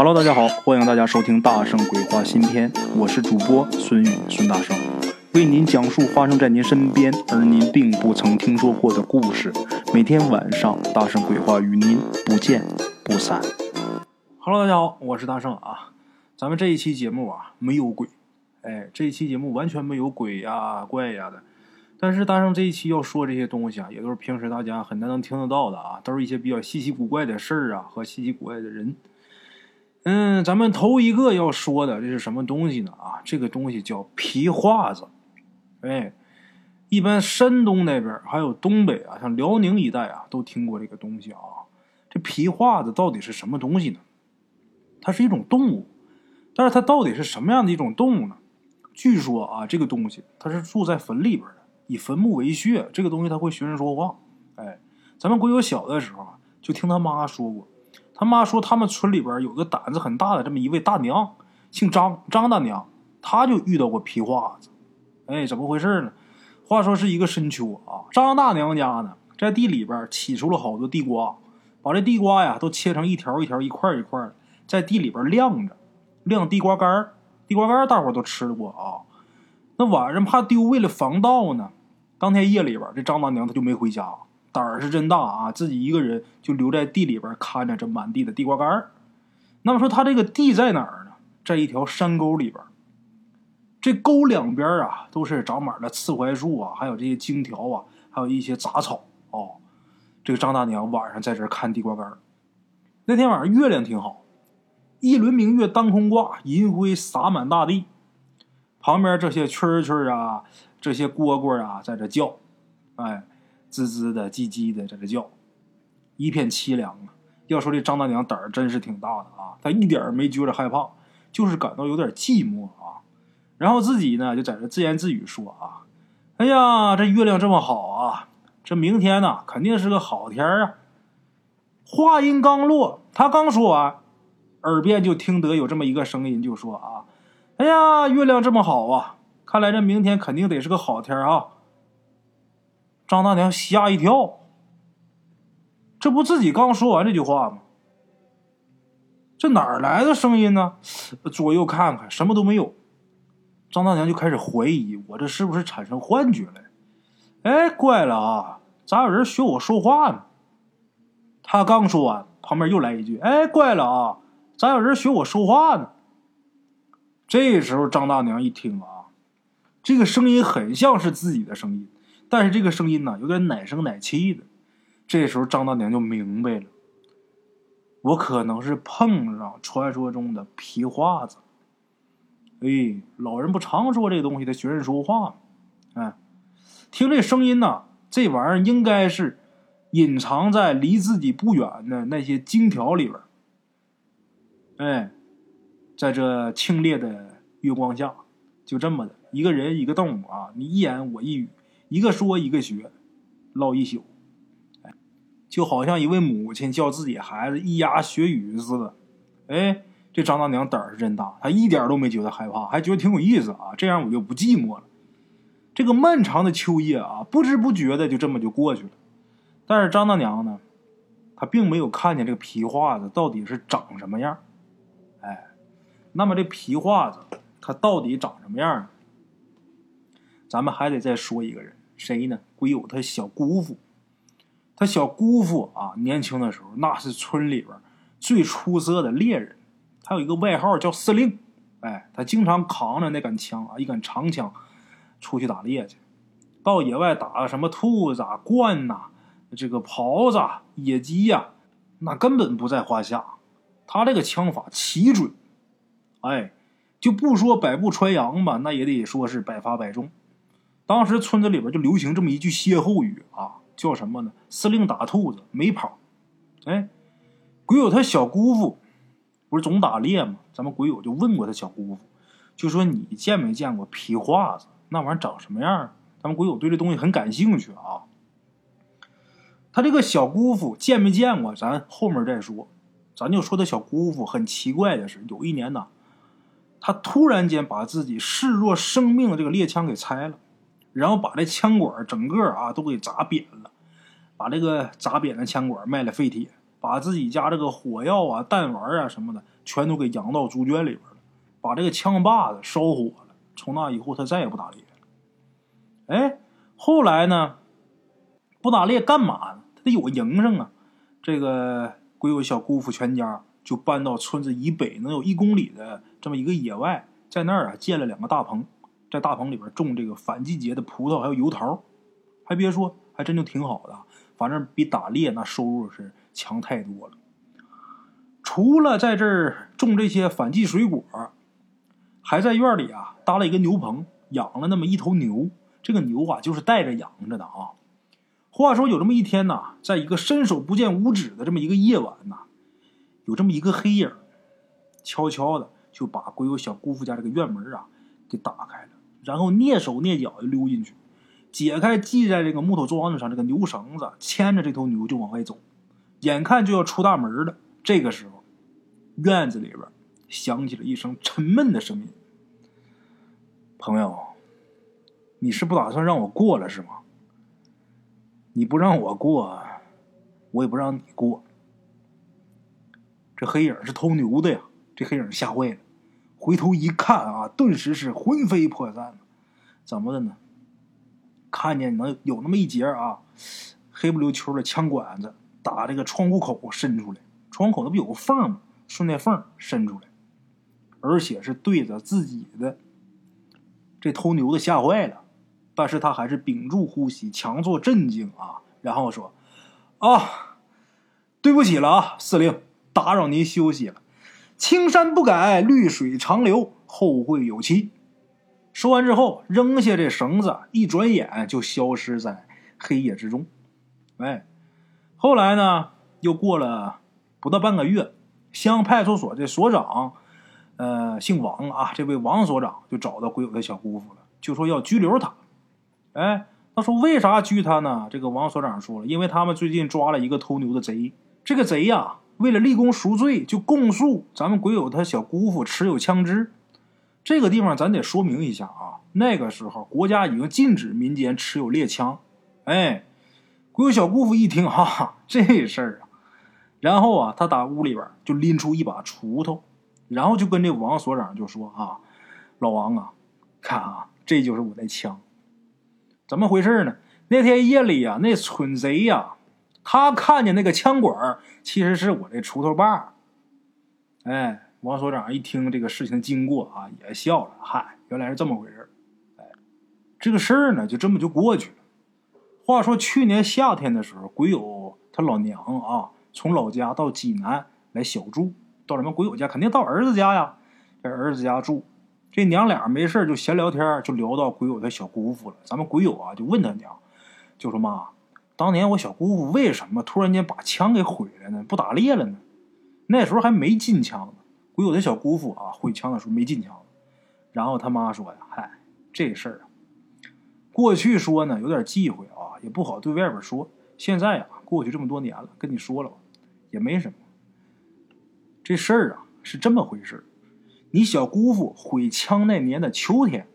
Hello，大家好，欢迎大家收听《大圣鬼话》新篇，我是主播孙宇，孙大圣为您讲述发生在您身边而您并不曾听说过的故事。每天晚上，《大圣鬼话》与您不见不散。Hello，大家好，我是大圣啊。咱们这一期节目啊，没有鬼，哎，这一期节目完全没有鬼呀、怪呀的。但是大圣这一期要说这些东西啊，也都是平时大家很难能听得到的啊，都是一些比较稀奇古怪的事儿啊和稀奇古怪的人。嗯，咱们头一个要说的这是什么东西呢？啊，这个东西叫皮画子。哎，一般山东那边还有东北啊，像辽宁一带啊，都听过这个东西啊。这皮画子到底是什么东西呢？它是一种动物，但是它到底是什么样的一种动物呢？据说啊，这个东西它是住在坟里边的，以坟墓为穴。这个东西它会学人说话。哎，咱们鬼友小的时候啊，就听他妈说过。他妈说，他们村里边有个胆子很大的这么一位大娘，姓张，张大娘，她就遇到过皮画子。哎，怎么回事呢？话说是一个深秋啊，张大娘家呢在地里边起出了好多地瓜，把这地瓜呀都切成一条一条、一块一块的，在地里边晾着，晾地瓜干儿地瓜干儿大伙都吃过啊。那晚上怕丢，为了防盗呢，当天夜里边这张大娘她就没回家。胆儿是真大啊！自己一个人就留在地里边看着这满地的地瓜干儿。那么说他这个地在哪儿呢？在一条山沟里边。这沟两边啊都是长满了刺槐树啊，还有这些荆条啊，还有一些杂草哦。这个张大娘晚上在这看地瓜干儿。那天晚上月亮挺好，一轮明月当空挂，银辉洒满大地。旁边这些蛐蛐啊，这些蝈蝈啊，在这叫，哎。滋滋的、唧唧的在这叫，一片凄凉啊！要说这张大娘胆儿真是挺大的啊，她一点没觉着害怕，就是感到有点寂寞啊。然后自己呢就在这自言自语说啊：“哎呀，这月亮这么好啊，这明天呢肯定是个好天啊！”话音刚落，他刚说完，耳边就听得有这么一个声音，就说：“啊，哎呀，月亮这么好啊，看来这明天肯定得是个好天啊！”张大娘吓一跳，这不自己刚说完这句话吗？这哪儿来的声音呢？左右看看，什么都没有。张大娘就开始怀疑，我这是不是产生幻觉了？哎，怪了啊，咋有人学我说话呢？他刚说完，旁边又来一句：“哎，怪了啊，咋有人学我说话呢？”这时候，张大娘一听啊，这个声音很像是自己的声音。但是这个声音呢，有点奶声奶气的。这时候张大娘就明白了，我可能是碰上传说中的皮画子。哎，老人不常说这东西，他学人说话吗。哎，听这声音呢，这玩意儿应该是隐藏在离自己不远的那些荆条里边。哎，在这清冽的月光下，就这么的一个人一个动物啊，你一言我一语。一个说一个学，唠一宿，哎，就好像一位母亲教自己孩子咿呀学语似的。哎，这张大娘胆儿是真大，她一点都没觉得害怕，还觉得挺有意思啊。这样我就不寂寞了。这个漫长的秋夜啊，不知不觉的就这么就过去了。但是张大娘呢，她并没有看见这个皮画子到底是长什么样。哎，那么这皮画子它到底长什么样？咱们还得再说一个人。谁呢？鬼友他小姑父，他小姑父啊，年轻的时候那是村里边最出色的猎人，他有一个外号叫司令。哎，他经常扛着那杆枪啊，一杆长枪，出去打猎去，到野外打什么兔子、啊、鹳呐，这个狍子、啊野鸡呀，那根本不在话下。他这个枪法奇准，哎，就不说百步穿杨吧，那也得说是百发百中。当时村子里边就流行这么一句歇后语啊，叫什么呢？司令打兔子没跑。哎，鬼友他小姑父不是总打猎吗？咱们鬼友就问过他小姑父，就说你见没见过皮画子？那玩意儿长什么样？咱们鬼友对这东西很感兴趣啊。他这个小姑父见没见过？咱后面再说。咱就说他小姑父很奇怪的是，有一年呢，他突然间把自己视若生命的这个猎枪给拆了。然后把这枪管整个啊都给砸扁了，把这个砸扁的枪管卖了废铁，把自己家这个火药啊、弹丸啊什么的全都给扬到猪圈里边了，把这个枪把子烧火了。从那以后，他再也不打猎了。哎，后来呢？不打猎干嘛呢？他得有个营生啊。这个鬼友小姑父全家就搬到村子以北能有一公里的这么一个野外，在那儿啊建了两个大棚，在大棚里边种这个反季节的葡萄还有油桃。还别说，还真就挺好的。反正比打猎那收入是强太多了。除了在这儿种这些反季水果，还在院里啊搭了一个牛棚，养了那么一头牛。这个牛啊，就是带着养着的啊。话说有这么一天呐，在一个伸手不见五指的这么一个夜晚呐，有这么一个黑影，悄悄的就把鬼友小姑父家这个院门啊给打开了，然后蹑手蹑脚就溜进去，解开系在这个木头桩子上这个牛绳子，牵着这头牛就往外走。眼看就要出大门了，这个时候，院子里边响起了一声沉闷的声音：“朋友。”你是不打算让我过了是吗？你不让我过，我也不让你过。这黑影是偷牛的呀！这黑影吓坏了，回头一看啊，顿时是魂飞魄散。怎么的呢？看见能有那么一截啊，黑不溜秋的枪管子打这个窗户口伸出来，窗口那不有个缝吗？顺那缝伸出来，而且是对着自己的。这偷牛的吓坏了。但是他还是屏住呼吸，强作镇静啊，然后说：“啊，对不起了啊，司令，打扰您休息了。青山不改，绿水长流，后会有期。”说完之后，扔下这绳子，一转眼就消失在黑夜之中。哎，后来呢，又过了不到半个月，乡派出所的所长，呃，姓王啊，这位王所长就找到鬼友的小姑父了，就说要拘留他。哎，他说为啥拘他呢？这个王所长说了，因为他们最近抓了一个偷牛的贼。这个贼呀，为了立功赎罪，就供述咱们鬼友他小姑父持有枪支。这个地方咱得说明一下啊，那个时候国家已经禁止民间持有猎枪。哎，鬼友小姑父一听，哈，这事儿啊，然后啊，他打屋里边就拎出一把锄头，然后就跟这王所长就说啊，老王啊，看啊，这就是我的枪。怎么回事呢？那天夜里呀，那蠢贼呀，他看见那个枪管其实是我的锄头把哎，王所长一听这个事情经过啊，也笑了。嗨，原来是这么回事哎，这个事儿呢，就这么就过去了。话说去年夏天的时候，鬼友他老娘啊，从老家到济南来小住，到咱们鬼友家，肯定到儿子家呀，在儿子家住。这娘俩没事就闲聊天，就聊到鬼友的小姑父了。咱们鬼友啊，就问他娘，就说妈，当年我小姑父为什么突然间把枪给毁了呢？不打猎了呢？那时候还没禁枪呢。鬼友的小姑父啊，毁枪的时候没禁枪。然后他妈说呀，嗨，这事儿啊，过去说呢有点忌讳啊，也不好对外边说。现在啊，过去这么多年了，跟你说了吧，也没什么。这事儿啊，是这么回事儿你小姑父毁枪那年的秋天，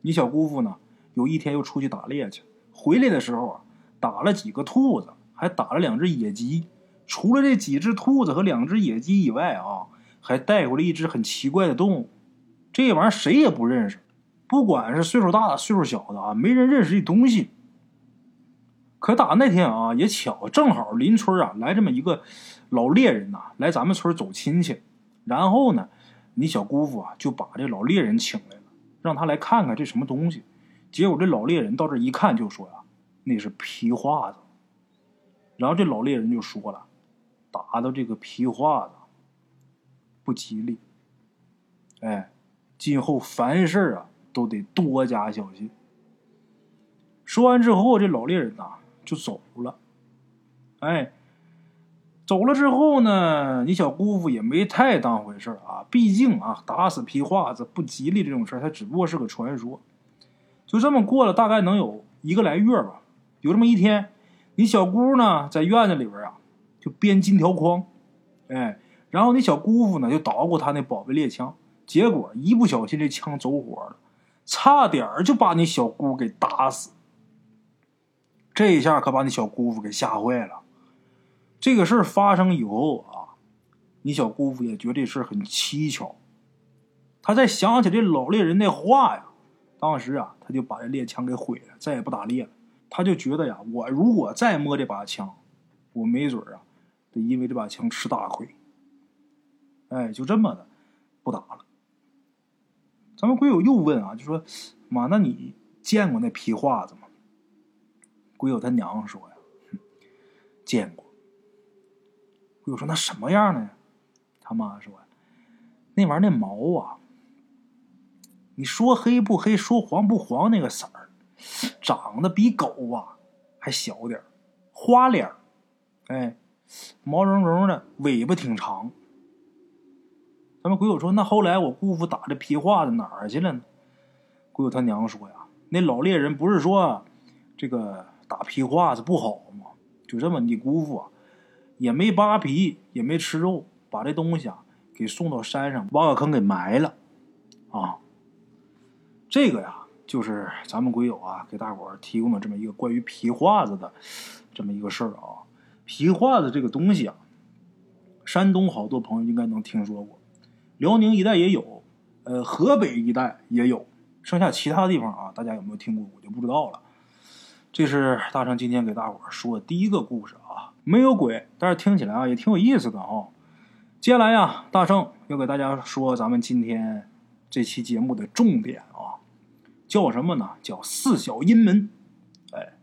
你小姑父呢？有一天又出去打猎去，回来的时候啊，打了几个兔子，还打了两只野鸡。除了这几只兔子和两只野鸡以外啊，还带回了一只很奇怪的动物。这玩意儿谁也不认识，不管是岁数大的、岁数小的啊，没人认识这东西。可打那天啊，也巧，正好邻村啊来这么一个老猎人呐，来咱们村走亲戚，然后呢。你小姑父啊，就把这老猎人请来了，让他来看看这什么东西。结果这老猎人到这一看，就说呀：“那是皮划子。”然后这老猎人就说了：“打到这个皮划子不吉利，哎，今后凡事啊都得多加小心。”说完之后，这老猎人呐就走了，哎。走了之后呢，你小姑父也没太当回事啊。毕竟啊，打死皮划子不吉利这种事儿，它只不过是个传说。就这么过了大概能有一个来月吧。有这么一天，你小姑呢在院子里边啊，就编金条筐，哎，然后你小姑父呢就捣鼓他那宝贝猎枪，结果一不小心这枪走火了，差点就把你小姑给打死。这一下可把你小姑父给吓坏了。这个事儿发生以后啊，你小姑父也觉得这事儿很蹊跷。他再想起这老猎人那话呀，当时啊，他就把这猎枪给毁了，再也不打猎了。他就觉得呀，我如果再摸这把枪，我没准啊，得因为这把枪吃大亏。哎，就这么的，不打了。咱们鬼友又问啊，就说：“妈，那你见过那皮画子吗？”鬼友他娘说呀：“见过。”鬼友说：“那什么样的呀？”他妈说：“那玩意儿那毛啊，你说黑不黑，说黄不黄，那个色儿。”长得比狗啊还小点花脸哎，毛茸茸的，尾巴挺长。咱们鬼友说：“那后来我姑父打这皮画子哪儿去了呢？”鬼友他娘说：“呀，那老猎人不是说这个打皮画子不好吗？就这么，你姑父啊也没扒皮，也没吃肉，把这东西啊给送到山上挖个坑给埋了啊。这个呀。”就是咱们鬼友啊，给大伙儿提供的这么一个关于皮画子的这么一个事儿啊。皮画子这个东西啊，山东好多朋友应该能听说过，辽宁一带也有，呃，河北一带也有，剩下其他地方啊，大家有没有听过，我就不知道了。这是大圣今天给大伙儿说的第一个故事啊，没有鬼，但是听起来啊也挺有意思的啊。接下来呀，大圣要给大家说咱们今天这期节目的重点啊。叫什么呢？叫四小阴门。哎，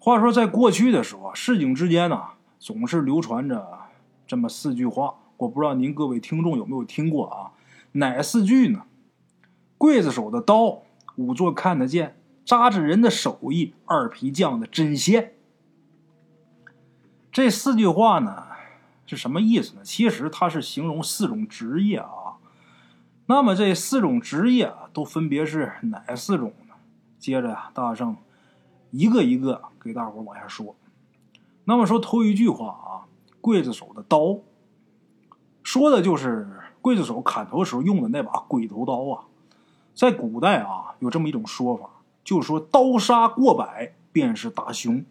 话说在过去的时候啊，市井之间呢，总是流传着这么四句话。我不知道您各位听众有没有听过啊？哪四句呢？刽子手的刀，仵作看得见；扎纸人的手艺，二皮匠的针线。这四句话呢，是什么意思呢？其实它是形容四种职业啊。那么这四种职业啊，都分别是哪四种呢？接着呀，大圣一个一个给大伙往下说。那么说头一句话啊，刽子手的刀，说的就是刽子手砍头时候用的那把鬼头刀啊。在古代啊，有这么一种说法，就是说刀杀过百便是大凶。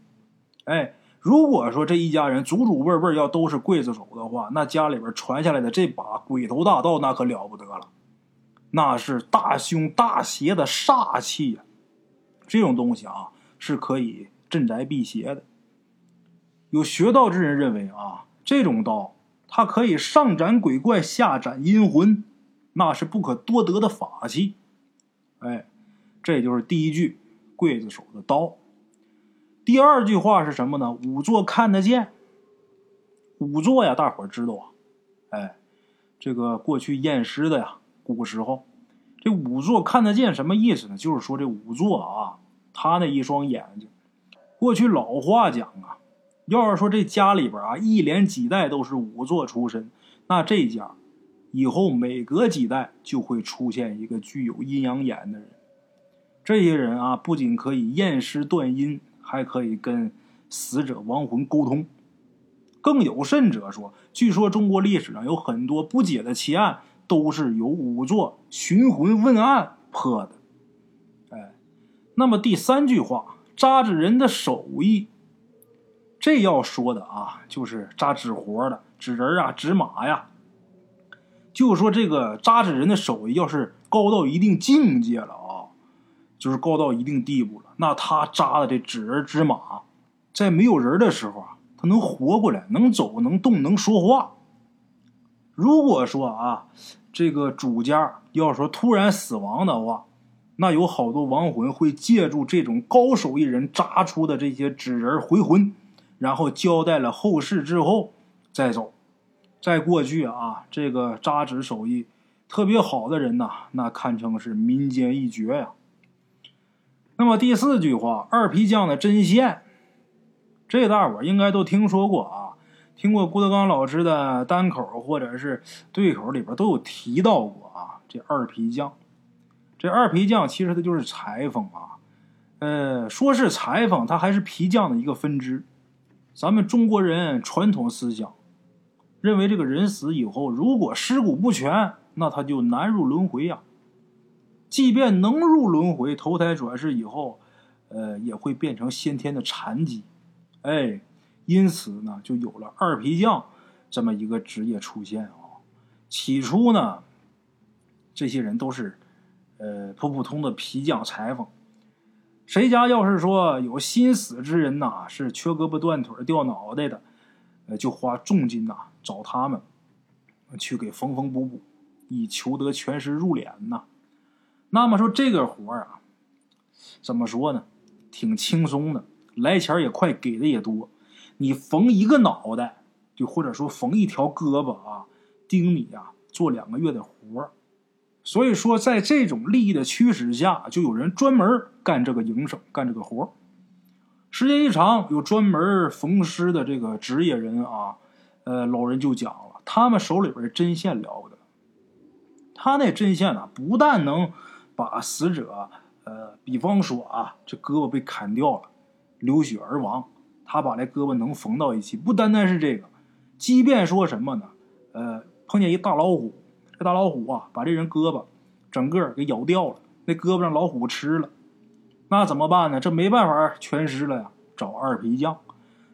哎，如果说这一家人祖祖辈辈要都是刽子手的话，那家里边传下来的这把鬼头大刀那可了不得了。那是大凶大邪的煞气呀，这种东西啊是可以镇宅辟邪的。有学道之人认为啊，这种刀它可以上斩鬼怪，下斩阴魂，那是不可多得的法器。哎，这就是第一句刽子手的刀。第二句话是什么呢？仵作看得见。仵作呀，大伙儿知道啊，哎，这个过去验尸的呀。古时候，这仵作看得见什么意思呢？就是说这仵作啊，他那一双眼睛。过去老话讲啊，要是说这家里边啊一连几代都是仵作出身，那这家以后每隔几代就会出现一个具有阴阳眼的人。这些人啊，不仅可以验尸断阴，还可以跟死者亡魂沟通。更有甚者说，据说中国历史上有很多不解的奇案。都是由仵作寻魂问案破的，哎，那么第三句话，扎纸人的手艺，这要说的啊，就是扎纸活的纸人啊，纸马呀。就说这个扎纸人的手艺要是高到一定境界了啊，就是高到一定地步了，那他扎的这纸人纸马，在没有人的时候啊，他能活过来，能走，能动，能说话。如果说啊，这个主家要说突然死亡的话，那有好多亡魂会借助这种高手艺人扎出的这些纸人回魂，然后交代了后事之后再走。在过去啊，这个扎纸手艺特别好的人呐，那堪称是民间一绝呀。那么第四句话，二皮匠的针线，这大伙应该都听说过啊。听过郭德纲老师的单口或者是对口里边都有提到过啊，这二皮匠，这二皮匠其实他就是裁缝啊，呃，说是裁缝，他还是皮匠的一个分支。咱们中国人传统思想认为，这个人死以后，如果尸骨不全，那他就难入轮回呀。即便能入轮回，投胎转世以后，呃，也会变成先天的残疾，哎。因此呢，就有了二皮匠这么一个职业出现啊。起初呢，这些人都是呃普普通的皮匠裁缝。谁家要是说有心死之人呐，是缺胳膊断腿掉脑袋的，呃，就花重金呐找他们去给缝缝补补，以求得全尸入殓呐。那么说这个活啊，怎么说呢？挺轻松的，来钱也快，给的也多。你缝一个脑袋，就或者说缝一条胳膊啊，盯你呀做两个月的活儿。所以说，在这种利益的驱使下，就有人专门干这个营生，干这个活时间一长，有专门缝尸的这个职业人啊，呃，老人就讲了，他们手里边针线了不得。他那针线呢，不但能把死者，呃，比方说啊，这胳膊被砍掉了，流血而亡，他把这胳膊能缝到一起。不单单是这个，即便说什么呢，呃，碰见一大老虎。这大老虎啊，把这人胳膊整个给咬掉了，那胳膊让老虎吃了，那怎么办呢？这没办法全尸了呀，找二皮匠。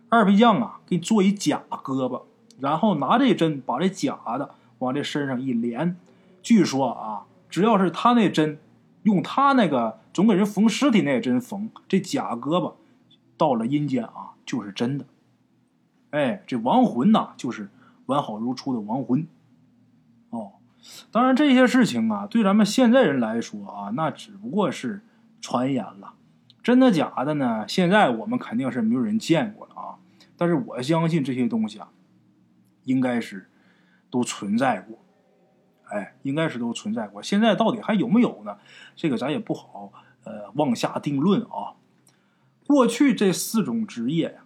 二皮匠啊，给你做一假胳膊，然后拿这针把这假的往这身上一连。据说啊，只要是他那针，用他那个总给人缝尸体那针缝，这假胳膊到了阴间啊，就是真的。哎，这亡魂呐，就是完好如初的亡魂。哦。当然，这些事情啊，对咱们现在人来说啊，那只不过是传言了。真的假的呢？现在我们肯定是没有人见过了啊。但是我相信这些东西啊，应该是都存在过。哎，应该是都存在过。现在到底还有没有呢？这个咱也不好呃妄下定论啊。过去这四种职业呀，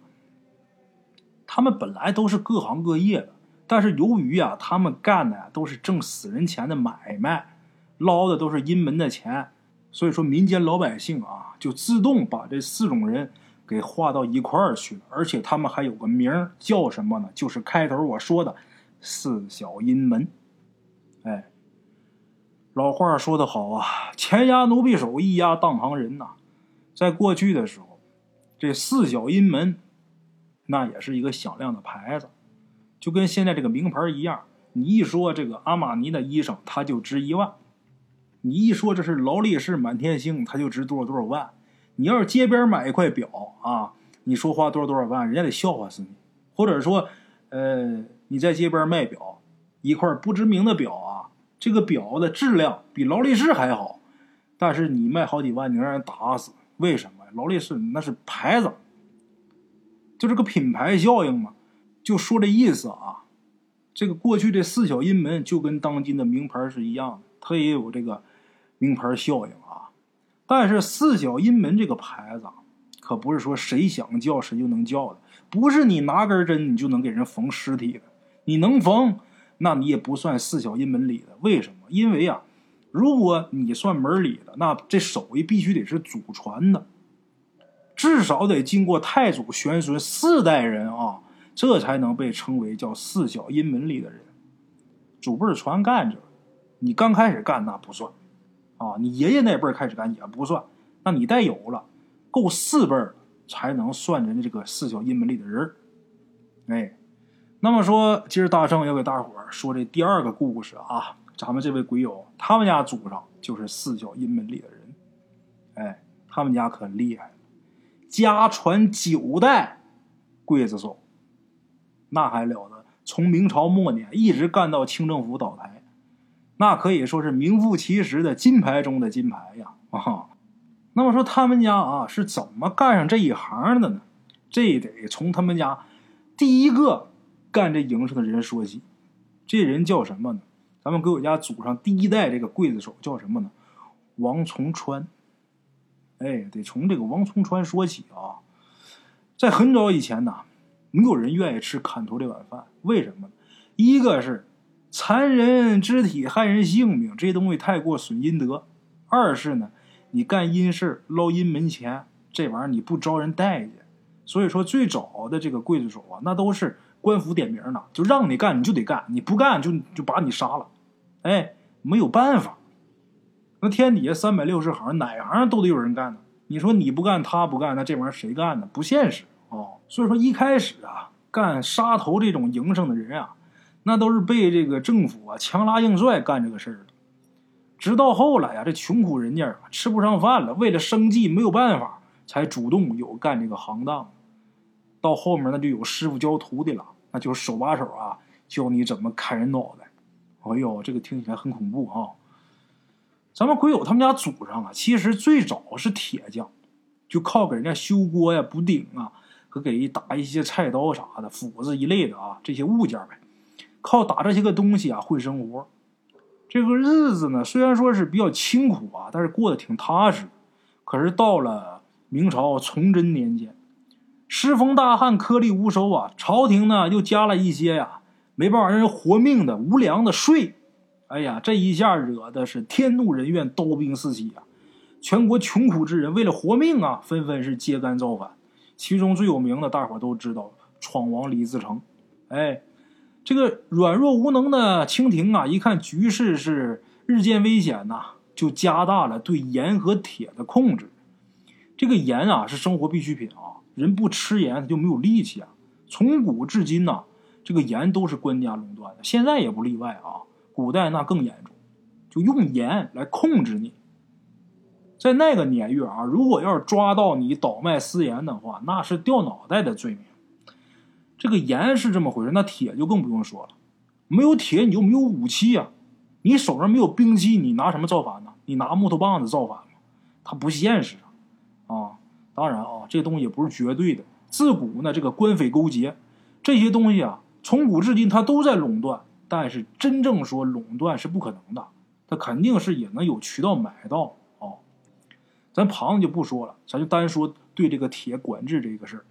他们本来都是各行各业的。但是由于啊，他们干的都是挣死人钱的买卖，捞的都是阴门的钱，所以说民间老百姓啊，就自动把这四种人给划到一块儿去了。而且他们还有个名儿，叫什么呢？就是开头我说的四小阴门。哎，老话说得好啊，前压奴婢手，一压当行人呐。在过去的时候，这四小阴门那也是一个响亮的牌子。就跟现在这个名牌一样，你一说这个阿玛尼的衣裳，它就值一万；你一说这是劳力士满天星，它就值多少多少万。你要是街边买一块表啊，你说花多少多少万，人家得笑话死你。或者说，呃，你在街边卖表，一块不知名的表啊，这个表的质量比劳力士还好，但是你卖好几万，你让人打死。为什么？劳力士那是牌子，就这个品牌效应嘛。就说这意思啊，这个过去这四小阴门就跟当今的名牌是一样的，它也有这个名牌效应啊。但是四小阴门这个牌子可不是说谁想叫谁就能叫的，不是你拿根针你就能给人缝尸体的。你能缝，那你也不算四小阴门里的。为什么？因为啊，如果你算门里的，那这手艺必须得是祖传的，至少得经过太祖玄孙四代人啊。这才能被称为叫四小阴门里的人，祖辈传干着，你刚开始干那不算，啊，你爷爷那辈开始干也不算，那你带有了，够四辈儿才能算人家这个四小阴门里的人哎，那么说，今儿大圣要给大伙儿说这第二个故事啊，咱们这位鬼友，他们家祖上就是四小阴门里的人，哎，他们家可厉害了，家传九代刽子手。那还了得！从明朝末年一直干到清政府倒台，那可以说是名副其实的金牌中的金牌呀！啊，那么说他们家啊是怎么干上这一行的呢？这得从他们家第一个干这营生的人说起。这人叫什么呢？咱们给我家祖上第一代这个刽子手叫什么呢？王从川。哎，得从这个王聪川说起啊。在很早以前呢。没有人愿意吃砍头这碗饭，为什么？一个是残人肢体害人性命，这东西太过损阴德；二是呢，你干阴事捞阴门钱，这玩意儿你不招人待见。所以说，最早的这个刽子手啊，那都是官府点名的，就让你干你就得干，你不干就就把你杀了。哎，没有办法，那天底下三百六十行，哪行都得有人干呢。你说你不干，他不干，那这玩意儿谁干呢？不现实。哦，所以说一开始啊，干杀头这种营生的人啊，那都是被这个政府啊强拉硬拽干这个事儿的。直到后来呀，这穷苦人家吃不上饭了，为了生计没有办法，才主动有干这个行当。到后面那就有师傅教徒弟了，那就手把手啊教你怎么砍人脑袋。哎呦，这个听起来很恐怖哈。咱们鬼友他们家祖上啊，其实最早是铁匠，就靠给人家修锅呀、补鼎啊，和给打一些菜刀啥的、斧子一类的啊这些物件呗，靠打这些个东西啊混生活。这个日子呢，虽然说是比较清苦啊，但是过得挺踏实。可是到了明朝崇祯年间，时逢大旱，颗粒无收啊，朝廷呢又加了一些呀没办法让人活命的无良的税。哎呀，这一下惹的是天怒人怨，刀兵四起啊！全国穷苦之人为了活命啊，纷纷是揭竿造反。其中最有名的，大伙都知道，闯王李自成。哎。这个软弱无能的清廷啊，一看局势是日渐危险呐，就加大了对盐和铁的控制。这个盐啊是生活必需品啊，人不吃盐他就没有力气啊。从古至今呐，这个盐都是官家垄断的，现在也不例外啊。古代那更严重，就用盐来控制你。在那个年月啊，如果要是抓到你倒卖私盐的话，那是掉脑袋的罪名。这个盐是这么回事，那铁就更不用说了。没有铁，你就没有武器呀。你手上没有兵器，你拿什么造反呢？你拿木头棒子造反吗？它不现实啊！当然啊，这东西也不是绝对的。自古呢，这个官匪勾结这些东西啊，从古至今它都在垄断。但是真正说垄断是不可能的，他肯定是也能有渠道买到啊。咱旁的就不说了，咱就单说对这个铁管制这个事儿。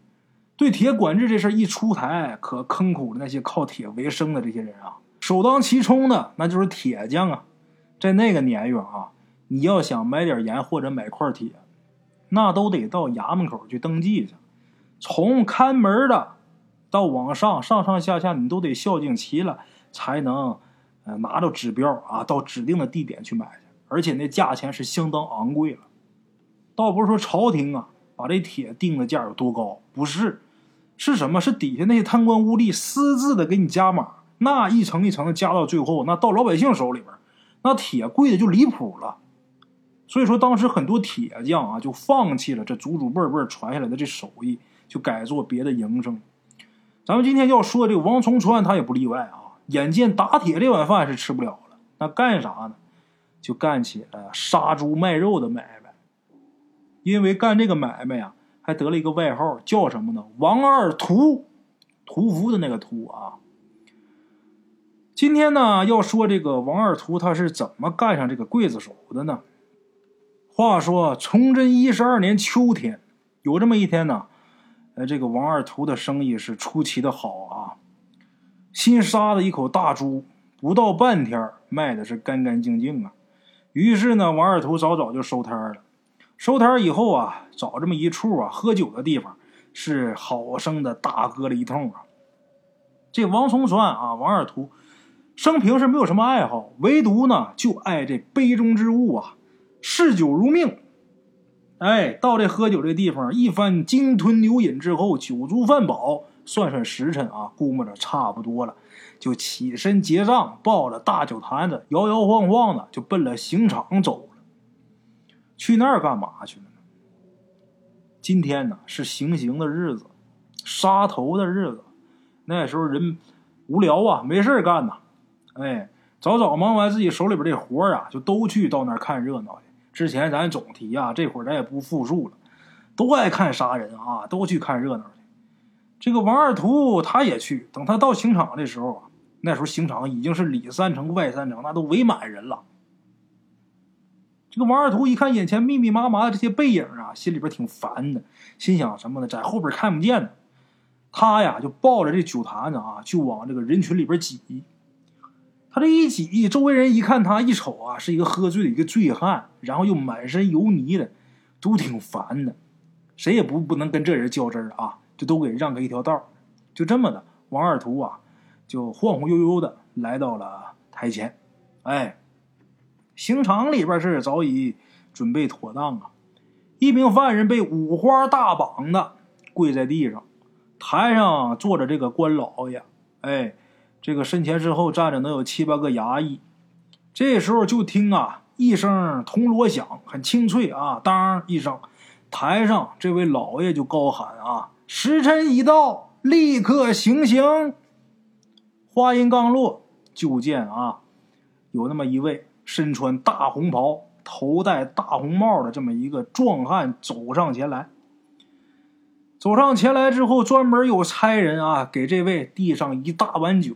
对铁管制这事一出台，可坑苦了那些靠铁为生的这些人啊！首当其冲的那就是铁匠啊！在那个年月啊，你要想买点盐或者买块铁，那都得到衙门口去登记去。从看门的到往上上上下下，你都得孝敬齐了，才能呃拿着指标啊，到指定的地点去买去。而且那价钱是相当昂贵了，倒不是说朝廷啊把这铁定的价有多高，不是。是什么？是底下那些贪官污吏私自的给你加码，那一层一层的加到最后，那到老百姓手里边，那铁贵的就离谱了。所以说，当时很多铁匠啊，就放弃了这祖祖辈辈传下来的这手艺，就改做别的营生。咱们今天要说的这个王从川，他也不例外啊。眼见打铁这碗饭是吃不了了，那干啥呢？就干起了杀猪卖肉的买卖。因为干这个买卖呀。还得了一个外号，叫什么呢？王二屠，屠夫的那个屠啊。今天呢，要说这个王二屠他是怎么干上这个刽子手的呢？话说崇祯一十二年秋天，有这么一天呢，呃，这个王二屠的生意是出奇的好啊。新杀的一口大猪，不到半天卖的是干干净净啊。于是呢，王二图早早就收摊了。收摊以后啊，找这么一处啊喝酒的地方，是好生的大喝了一通啊。这王崇川啊，王二图，生平是没有什么爱好，唯独呢就爱这杯中之物啊，嗜酒如命。哎，到这喝酒这地方，一番鲸吞牛饮之后，酒足饭饱，算算时辰啊，估摸着差不多了，就起身结账，抱着大酒坛子，摇摇晃晃的就奔了刑场走。去那儿干嘛去了呢？今天呢是行刑的日子，杀头的日子。那时候人无聊啊，没事干呐。哎，早早忙完自己手里边这活啊，就都去到那儿看热闹去。之前咱总提啊，这会儿咱也不复述了，都爱看杀人啊，都去看热闹。这个王二图他也去。等他到刑场的时候啊，那时候刑场已经是里三层外三层，那都围满人了。这个王二图一看眼前密密麻麻的这些背影啊，心里边挺烦的，心想什么呢？在后边看不见呢。他呀就抱着这酒坛子啊，就往这个人群里边挤。他这一挤，周围人一看他一瞅啊，是一个喝醉的一个醉汉，然后又满身油泥的，都挺烦的。谁也不不能跟这人较真啊，就都给让开一条道。就这么的，王二图啊，就晃晃悠悠的来到了台前，哎。刑场里边是早已准备妥当啊！一名犯人被五花大绑的跪在地上，台上坐着这个官老爷。哎，这个身前身后站着能有七八个衙役。这时候就听啊一声铜锣响，很清脆啊，当一声，台上这位老爷就高喊啊：“时辰已到，立刻行刑！”话音刚落，就见啊，有那么一位身穿大红袍、头戴大红帽的这么一个壮汉走上前来。走上前来之后，专门有差人啊，给这位递上一大碗酒。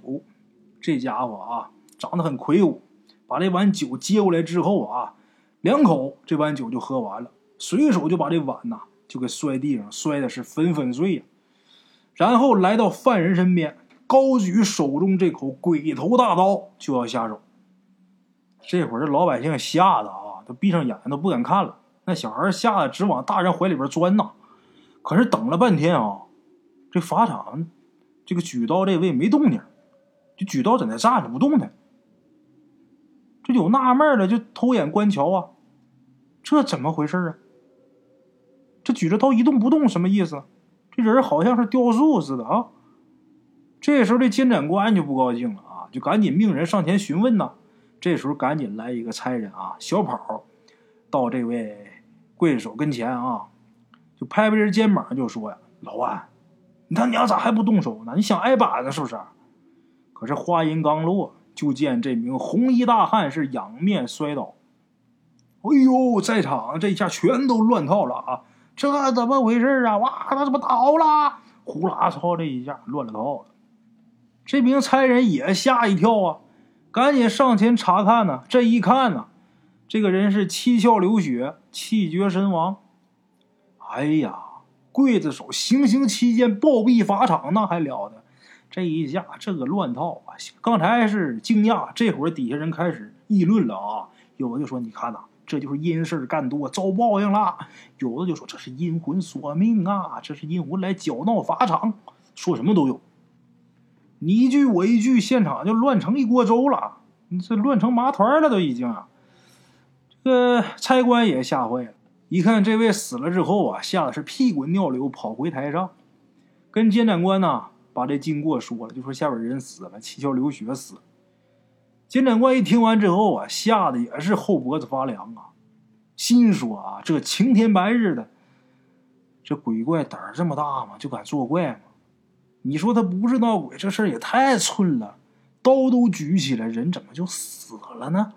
这家伙啊，长得很魁梧，把这碗酒接过来之后啊，两口这碗酒就喝完了，随手就把这碗呐就给摔地上，摔的是粉粉碎呀。然后来到犯人身边，高举手中这口鬼头大刀就要下手。这会儿这老百姓吓得啊，都闭上眼睛都不敢看了。那小孩吓得直往大人怀里边钻呐。可是等了半天啊，这法场这个举刀这位没动静，就举刀在那站着不动弹。这有纳闷的就偷眼观瞧啊，这怎么回事啊？这举着刀一动不动什么意思？这人好像是雕塑似的啊！这时候这监斩官就不高兴了啊，就赶紧命人上前询问呐。这时候赶紧来一个差人啊，小跑到这位刽手跟前啊。就拍拍人肩膀，就说呀：“老万，你他娘咋还不动手呢？你想挨板子是不是？”可是话音刚落，就见这名红衣大汉是仰面摔倒。哎呦，在场这一下全都乱套了啊！这怎么回事啊？哇，他怎么倒了？呼啦操，这一下乱了套了。这名差人也吓一跳啊，赶紧上前查看呢。这一看呢，这个人是七窍流血，气绝身亡。哎呀，刽子手行刑期间暴毙法场，那还了得！这一下这个乱套啊！刚才是惊讶，这会儿底下人开始议论了啊。有的就说：“你看呐，这就是阴事干多遭报应了。”有的就说：“这是阴魂索命啊，这是阴魂来搅闹法场。”说什么都有，你一句我一句，现场就乱成一锅粥了。你这乱成麻团了，都已经。这个差官也吓坏了。一看这位死了之后啊，吓得是屁滚尿流，跑回台上，跟监斩官呢把这经过说了，就说下边人死了，七窍流血死。监斩官一听完之后啊，吓得也是后脖子发凉啊，心说啊，这晴天白日的，这鬼怪胆儿这么大吗？就敢作怪吗？你说他不是闹鬼，这事儿也太寸了，刀都举起来，人怎么就死了呢？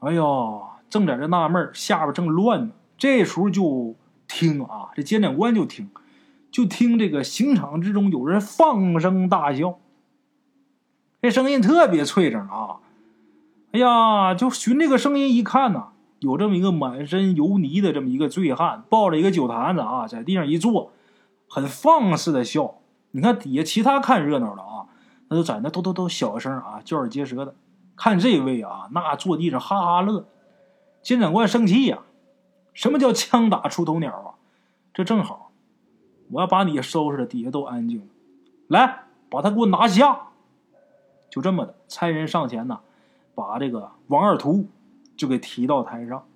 哎呦！正在这纳闷下边正乱呢。这时候就听啊，这监斩官就听，就听这个刑场之中有人放声大笑，这声音特别脆声啊！哎呀，就寻这个声音一看呐，有这么一个满身油泥的这么一个醉汉，抱着一个酒坛子啊，在地上一坐，很放肆的笑。你看底下其他看热闹的啊，那都在那都都都小声啊，叫耳结舌的。看这位啊，那坐地上哈哈乐。监斩官生气呀！什么叫枪打出头鸟啊？这正好，我要把你收拾的，底下都安静。来，把他给我拿下！就这么的，差人上前呐，把这个王二图就给提到台上。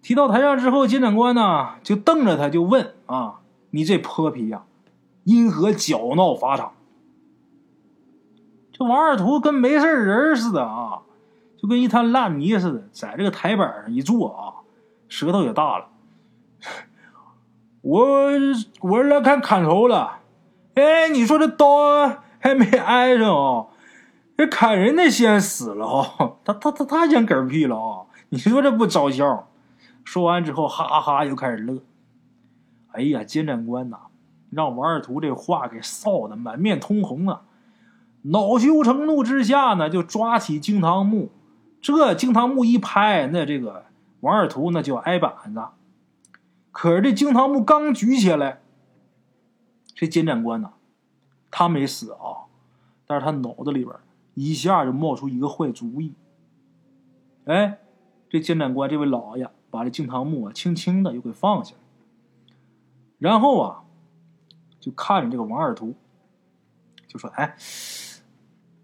提到台上之后，监斩官呢就瞪着他，就问啊：“你这泼皮呀，因何搅闹法场？”这王二图跟没事人似的啊。就跟一滩烂泥似的，在这个台板上一坐啊，舌头也大了。我我是来看砍头了，哎，你说这刀还没挨上啊，这砍人的先死了啊，他他他他先嗝屁了啊！你说这不招笑？说完之后，哈哈又开始乐。哎呀，监斩官呐，让王二图这话给臊的满面通红啊！恼羞成怒之下呢，就抓起惊堂木。这惊堂木一拍，那这个王二图那就挨板子。可是这惊堂木刚举起来，这监斩官呢，他没死啊，但是他脑子里边一下就冒出一个坏主意。哎，这监斩官这位老爷把这惊堂木啊轻轻的又给放下，然后啊，就看着这个王二图，就说：“哎，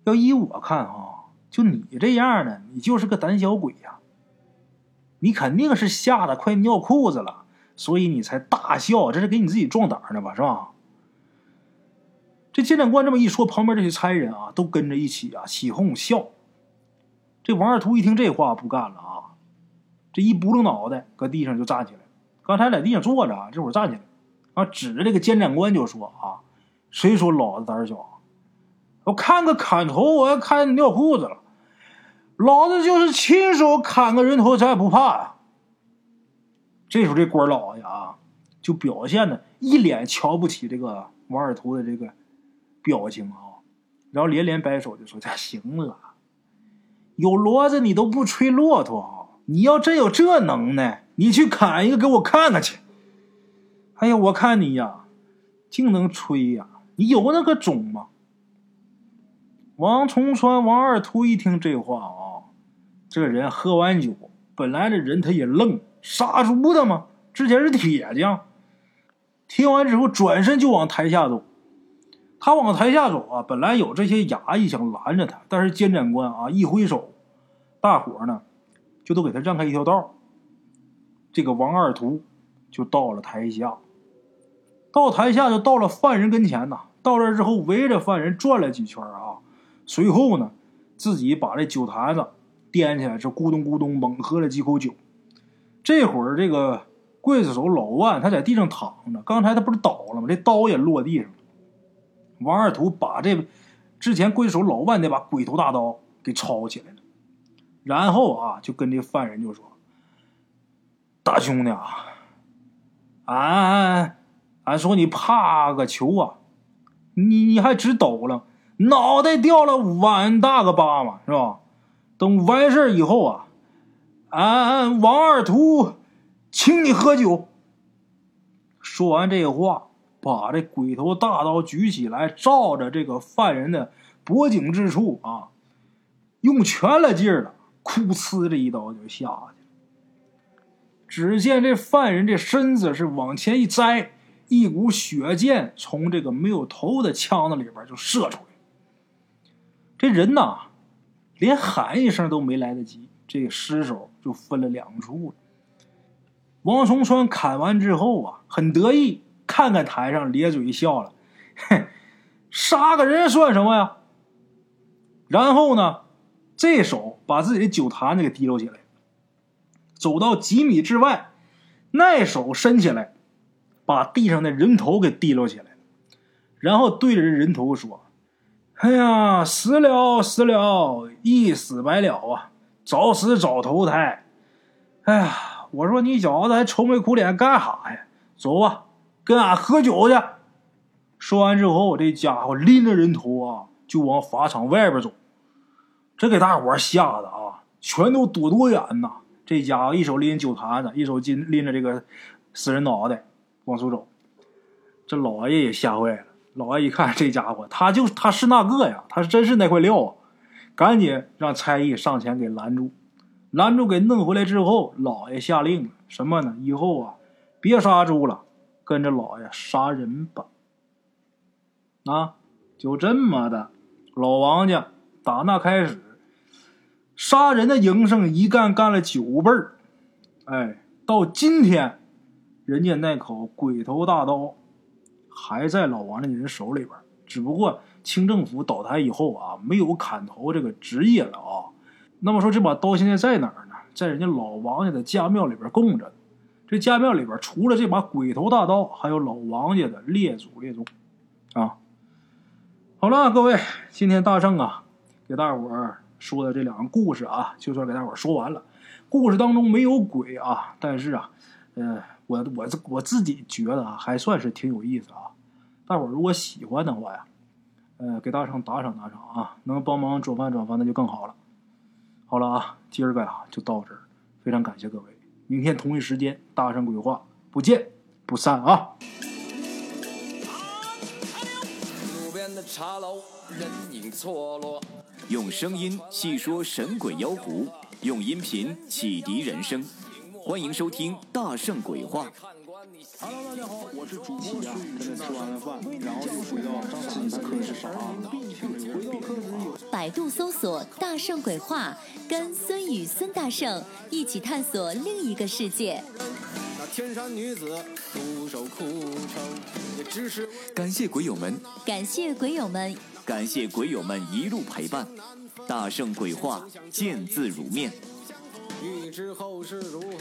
要依我看啊。”就你这样的，你就是个胆小鬼呀！你肯定是吓得快尿裤子了，所以你才大笑，这是给你自己壮胆呢吧？是吧？这监斩官这么一说，旁边这些差人啊，都跟着一起啊起哄笑。这王二图一听这话，不干了啊！这一拨楞脑袋，搁地上就站起来。刚才在地上坐着，这会儿站起来，啊，指着这个监斩官就说：“啊，谁说老子胆小？我看个砍头，我要看尿裤子了。老子就是亲手砍个人头，咱也不怕呀！”这时候，这官老爷啊，就表现的一脸瞧不起这个王二图的这个表情啊，然后连连摆手就说：“行了。”有骡子你都不吹骆驼啊！你要真有这能耐，你去砍一个给我看看去。哎呀，我看你呀，净能吹呀！你有那个种吗？王崇川、王二秃一听这话啊，这人喝完酒，本来这人他也愣，杀猪的嘛，之前是铁匠。听完之后，转身就往台下走。他往台下走啊，本来有这些衙役想拦着他，但是监斩官啊一挥手，大伙呢就都给他让开一条道。这个王二图就到了台下，到台下就到了犯人跟前呐。到这之后，围着犯人转了几圈啊，随后呢自己把这酒坛子掂起来，是咕咚咕咚猛喝了几口酒。这会儿这个刽子手老万他在地上躺着，刚才他不是倒了吗？这刀也落地上了。王二图把这之前鬼手老万那把鬼头大刀给抄起来了，然后啊，就跟这犯人就说：“大兄弟啊，俺俺说你怕个球啊，你你还直抖了，脑袋掉了碗大个疤嘛，是吧？等完事以后啊，俺王二图请你喝酒。”说完这话。把这鬼头大刀举起来，照着这个犯人的脖颈之处啊，用全了劲儿了，哭呲这一刀就下去了。只见这犯人这身子是往前一栽，一股血箭从这个没有头的枪子里边就射出来。这人呐，连喊一声都没来得及，这尸首就分了两处了。王崇川砍完之后啊，很得意。看看台上，咧嘴笑了，哼，杀个人算什么呀？然后呢，这手把自己的酒坛子给提溜起来，走到几米之外，那手伸起来，把地上的人头给提溜起来，然后对着人头说：“哎呀，死了死了，一死百了啊，早死早投胎。哎呀，我说你小子还愁眉苦脸干啥呀？走吧。”跟俺喝酒去。说完之后，这家伙拎着人头啊，就往法场外边走。这给大伙吓得啊，全都躲多远呐！这家伙一手拎酒坛子，一手拎拎着这个死人脑袋往出走。这老爷也吓坏了。老爷一看这家伙，他就他是那个呀，他是真是那块料啊！赶紧让差役上前给拦住。拦住给弄回来之后，老爷下令什么呢？以后啊，别杀猪了。跟着老爷杀人吧！啊，就这么的，老王家打那开始，杀人的营生一干干了九辈儿，哎，到今天，人家那口鬼头大刀还在老王家人手里边只不过清政府倒台以后啊，没有砍头这个职业了啊。那么说这把刀现在在哪儿呢？在人家老王家的家庙里边供着。这家庙里边除了这把鬼头大刀，还有老王家的列祖列宗，啊，好了，各位，今天大圣啊，给大伙儿说的这两个故事啊，就算给大伙儿说完了。故事当中没有鬼啊，但是啊，呃，我我我自己觉得啊，还算是挺有意思啊。大伙儿如果喜欢的话呀，呃，给大圣打赏打赏啊，能帮忙转发转发那就更好了。好了啊，今儿个呀就到这儿，非常感谢各位。明天同一时间，大圣鬼话不见不散啊！用声音细说神鬼妖狐，用音频启迪人生。欢迎收听《大圣鬼话》。hello 大家好我是主播天吃完了饭然后又回到张傻的科室啊百度搜索大圣鬼话跟孙宇孙大圣一起探索另一个世界。那天山女子独守枯城也只是感谢鬼友们感谢鬼友们感谢鬼友们一路陪伴。大圣鬼话见字如面。欲知后事如何？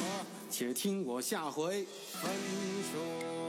且听我下回分说。